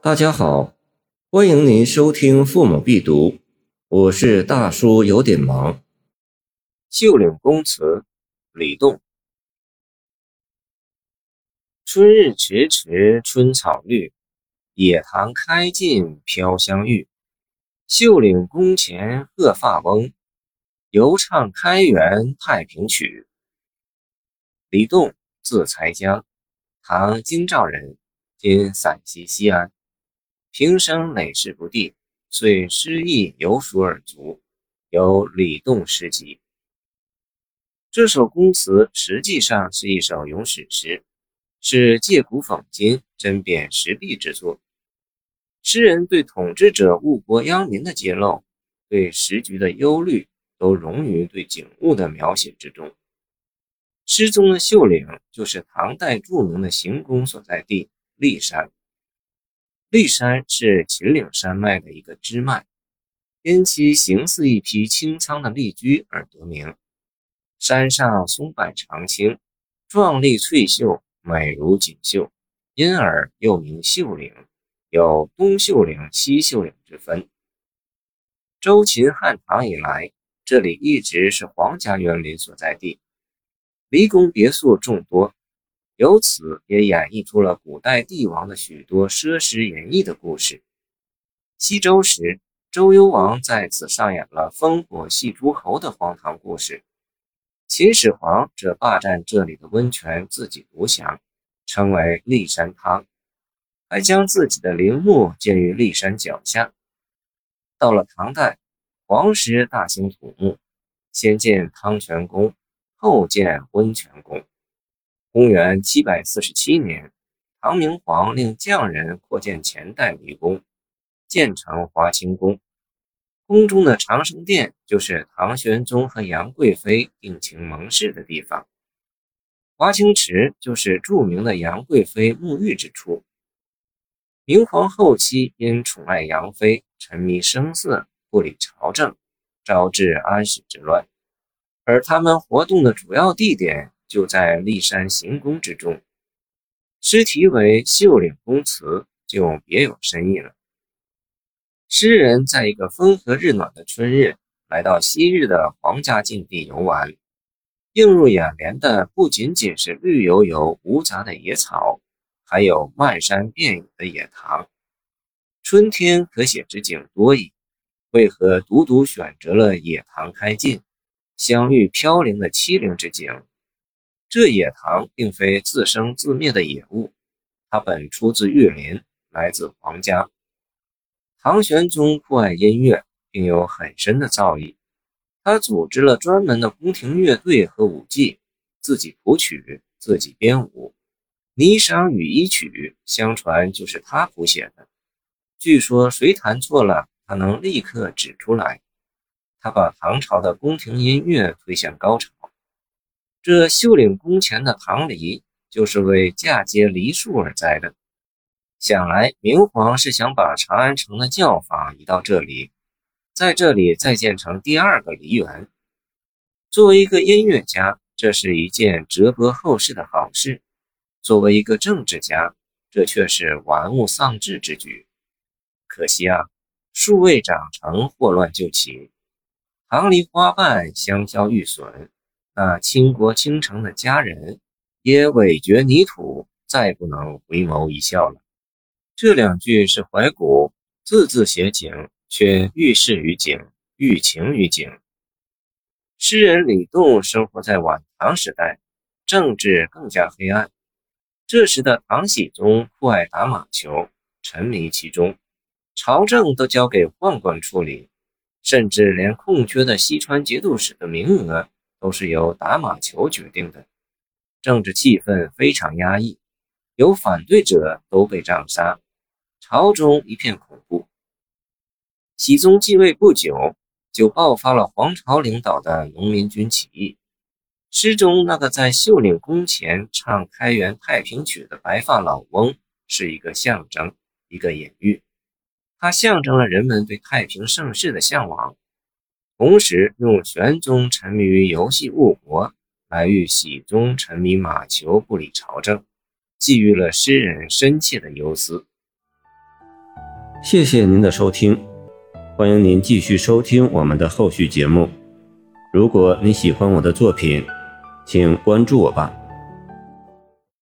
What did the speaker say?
大家好，欢迎您收听《父母必读》，我是大叔，有点忙。《秀岭宫词》李栋。春日迟迟春草绿，野塘开尽飘香玉。秀岭宫前鹤发翁，犹唱开元太平曲。李栋，字才江，唐京兆人，今陕西西安。平生累世不第，遂失意有属尔足，有《李栋诗集》。这首宫词实际上是一首咏史诗，是借古讽今、针砭时弊之作。诗人对统治者误国殃民的揭露，对时局的忧虑，都融于对景物的描写之中。诗中的秀岭，就是唐代著名的行宫所在地骊山。骊山是秦岭山脉的一个支脉，因其形似一匹青苍的丽驹而得名。山上松柏常青，壮丽翠秀，美如锦绣，因而又名秀岭，有东秀岭、西秀岭之分。周秦汉唐以来，这里一直是皇家园林所在地，离宫别墅众多。由此也演绎出了古代帝王的许多奢侈淫逸的故事。西周时，周幽王在此上演了烽火戏诸侯的荒唐故事。秦始皇则霸占这里的温泉，自己独享，称为骊山汤，还将自己的陵墓建于骊山脚下。到了唐代，皇室大兴土木，先建汤泉宫，后建温泉宫。公元七百四十七年，唐明皇令匠人扩建前代迷宫，建成华清宫。宫中的长生殿就是唐玄宗和杨贵妃定情盟誓的地方。华清池就是著名的杨贵妃沐浴之处。明皇后期因宠爱杨妃，沉迷声色，不理朝政，招致安史之乱。而他们活动的主要地点。就在骊山行宫之中，诗题为《秀岭宫词》，就别有深意了。诗人在一个风和日暖的春日，来到昔日的皇家禁地游玩，映入眼帘的不仅仅是绿油油无杂的野草，还有漫山遍野的野塘。春天可写之景多矣，为何独独选择了野塘开尽、香玉飘零的凄凉之景？这野塘并非自生自灭的野物，它本出自玉林，来自皇家。唐玄宗酷爱音乐，并有很深的造诣，他组织了专门的宫廷乐队和舞伎，自己谱曲，自己编舞。《霓裳羽衣曲》相传就是他谱写的，据说谁弹错了，他能立刻指出来。他把唐朝的宫廷音乐推向高潮。这秀岭宫前的棠梨，就是为嫁接梨树而栽的。想来明皇是想把长安城的教坊移到这里，在这里再建成第二个梨园。作为一个音乐家，这是一件折伯后世的好事；作为一个政治家，这却是玩物丧志之举。可惜啊，树未长成，祸乱就起，棠梨花瓣香消玉损。那倾国倾城的佳人也委决泥土，再不能回眸一笑了。这两句是怀古，字字写景，却寓事于景，寓情于景。诗人李杜生活在晚唐时代，政治更加黑暗。这时的唐僖宗酷爱打马球，沉迷其中，朝政都交给宦官处理，甚至连空缺的西川节度使的名额。都是由打马球决定的，政治气氛非常压抑，有反对者都被杖杀，朝中一片恐怖。熹宗继位不久，就爆发了黄巢领导的农民军起义。诗中那个在秀岭宫前唱开元太平曲的白发老翁，是一个象征，一个隐喻，它象征了人们对太平盛世的向往。同时，用玄宗沉迷于游戏误国，来喻熹宗沉迷马球不理朝政，寄予了诗人深切的忧思。谢谢您的收听，欢迎您继续收听我们的后续节目。如果你喜欢我的作品，请关注我吧。